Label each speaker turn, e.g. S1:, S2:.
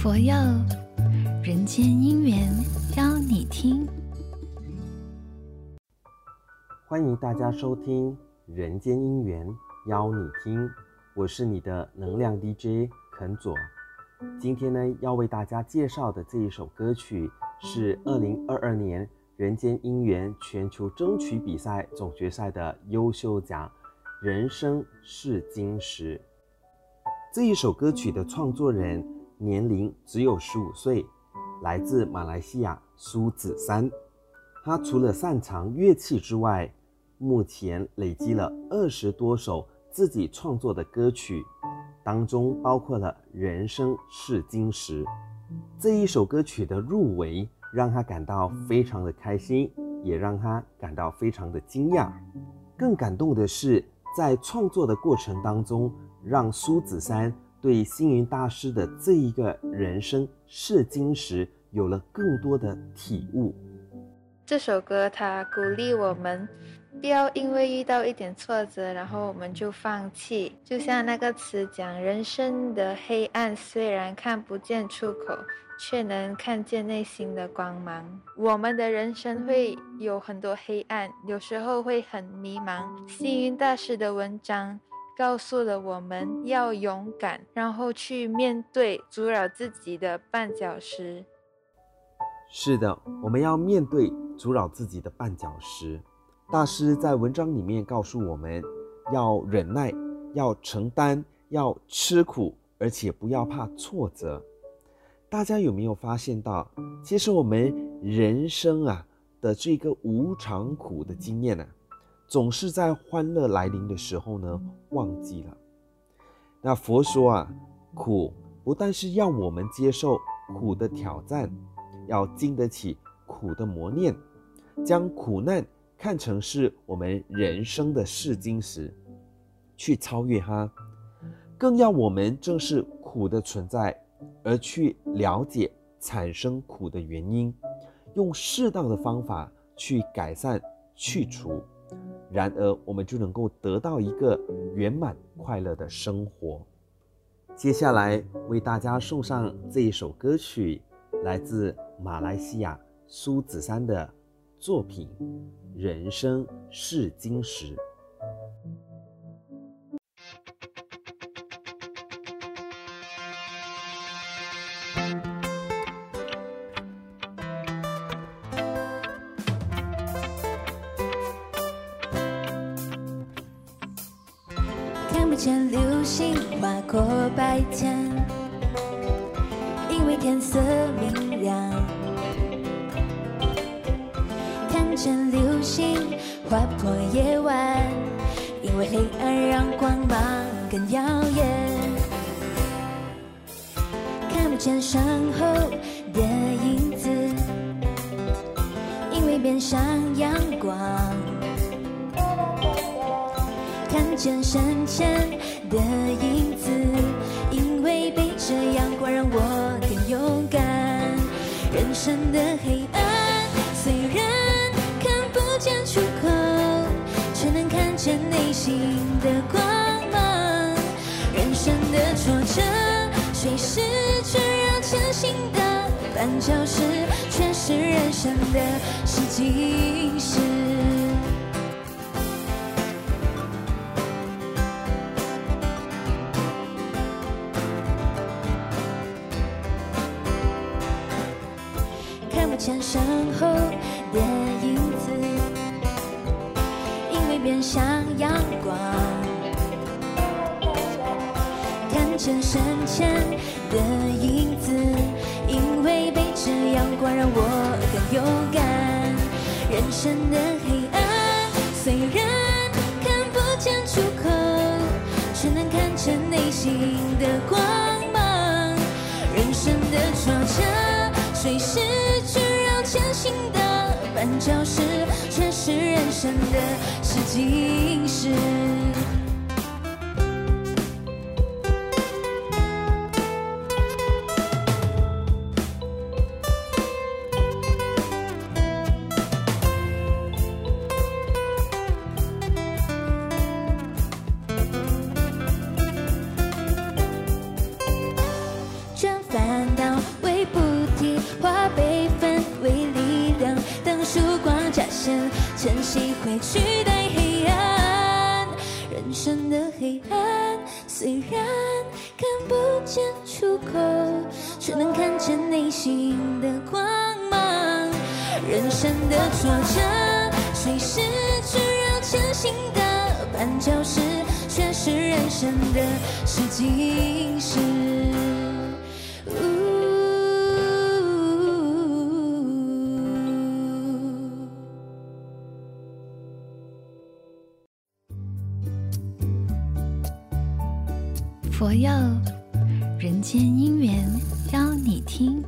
S1: 佛佑人间姻缘邀你听，
S2: 欢迎大家收听《人间姻缘邀你听》，我是你的能量 DJ 肯佐。今天呢，要为大家介绍的这一首歌曲是二零二二年人间姻缘全球争取比赛总决赛的优秀奖《人生试金石》。这一首歌曲的创作人年龄只有十五岁，来自马来西亚苏子山。他除了擅长乐器之外，目前累积了二十多首自己创作的歌曲，当中包括了《人生试金石》这一首歌曲的入围，让他感到非常的开心，也让他感到非常的惊讶。更感动的是，在创作的过程当中，让苏子山对星云大师的这一个人生试金石有了更多的体悟。
S3: 这首歌它鼓励我们，不要因为遇到一点挫折，然后我们就放弃。就像那个词讲，人生的黑暗虽然看不见出口，却能看见内心的光芒。我们的人生会有很多黑暗，有时候会很迷茫。星云大师的文章。告诉了我们要勇敢，然后去面对阻扰自己的绊脚石。
S2: 是的，我们要面对阻扰自己的绊脚石。大师在文章里面告诉我们，要忍耐，要承担，要吃苦，而且不要怕挫折。大家有没有发现到，其实我们人生啊的这个无常苦的经验呢、啊？总是在欢乐来临的时候呢，忘记了。那佛说啊，苦不但是要我们接受苦的挑战，要经得起苦的磨练，将苦难看成是我们人生的试金石，去超越它，更要我们正视苦的存在，而去了解产生苦的原因，用适当的方法去改善去除。然而，我们就能够得到一个圆满快乐的生活。接下来为大家送上这一首歌曲，来自马来西亚苏子珊的作品《人生试金石》。
S4: 见流星划过白天，因为天色明亮；看见流星划破夜晚，因为黑暗让光芒更耀眼。看不见身后的影子，因为面向阳光。见身前的影子，因为背着阳光让我更勇敢。人生的黑暗虽然看不见出口，却能看见内心的光芒。人生的挫折虽是需要前行的绊脚石，却是人生的试金石。见身后的影子，因为面向阳光；看见身前的影子，因为背着阳光让我更勇敢。人生的黑暗前行的绊脚石，却是人生的试金石。晨曦会取代黑暗。人生的黑暗虽然看不见出口，却能看见内心的光芒。人生的挫折虽是炙热，前行的绊脚石却是人生的试金石。
S1: 佛佑人间姻缘邀你听。